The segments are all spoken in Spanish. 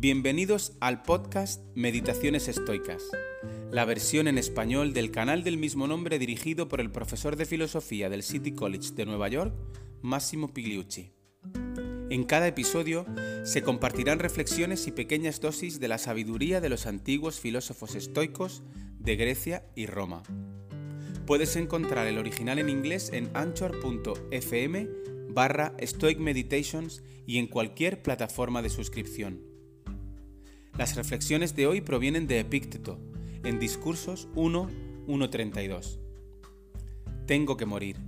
Bienvenidos al podcast Meditaciones Estoicas, la versión en español del canal del mismo nombre dirigido por el profesor de filosofía del City College de Nueva York, Massimo Pigliucci. En cada episodio se compartirán reflexiones y pequeñas dosis de la sabiduría de los antiguos filósofos estoicos de Grecia y Roma. Puedes encontrar el original en inglés en anchor.fm barra Stoic Meditations y en cualquier plataforma de suscripción. Las reflexiones de hoy provienen de Epícteto, en Discursos 1, 1.32. Tengo que morir.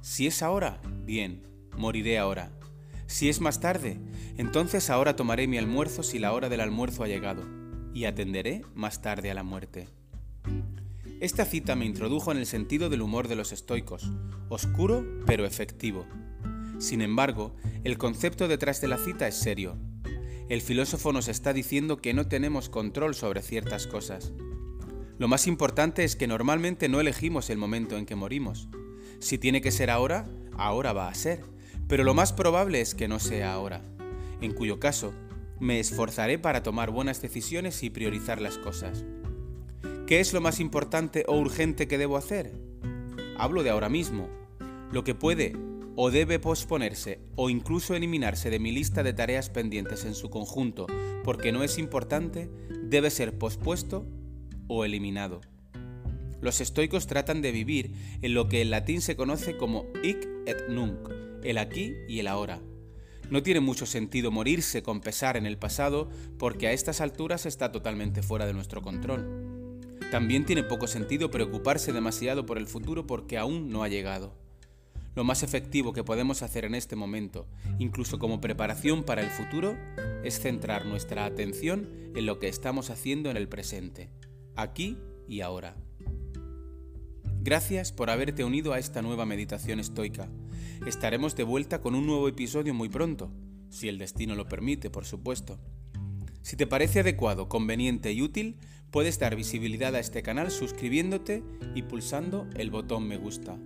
Si es ahora, bien, moriré ahora. Si es más tarde, entonces ahora tomaré mi almuerzo si la hora del almuerzo ha llegado, y atenderé más tarde a la muerte. Esta cita me introdujo en el sentido del humor de los estoicos, oscuro pero efectivo. Sin embargo, el concepto detrás de la cita es serio. El filósofo nos está diciendo que no tenemos control sobre ciertas cosas. Lo más importante es que normalmente no elegimos el momento en que morimos. Si tiene que ser ahora, ahora va a ser, pero lo más probable es que no sea ahora, en cuyo caso me esforzaré para tomar buenas decisiones y priorizar las cosas. ¿Qué es lo más importante o urgente que debo hacer? Hablo de ahora mismo. Lo que puede o debe posponerse o incluso eliminarse de mi lista de tareas pendientes en su conjunto porque no es importante, debe ser pospuesto o eliminado. Los estoicos tratan de vivir en lo que en latín se conoce como hic et nunc, el aquí y el ahora. No tiene mucho sentido morirse con pesar en el pasado porque a estas alturas está totalmente fuera de nuestro control. También tiene poco sentido preocuparse demasiado por el futuro porque aún no ha llegado. Lo más efectivo que podemos hacer en este momento, incluso como preparación para el futuro, es centrar nuestra atención en lo que estamos haciendo en el presente, aquí y ahora. Gracias por haberte unido a esta nueva meditación estoica. Estaremos de vuelta con un nuevo episodio muy pronto, si el destino lo permite, por supuesto. Si te parece adecuado, conveniente y útil, puedes dar visibilidad a este canal suscribiéndote y pulsando el botón me gusta.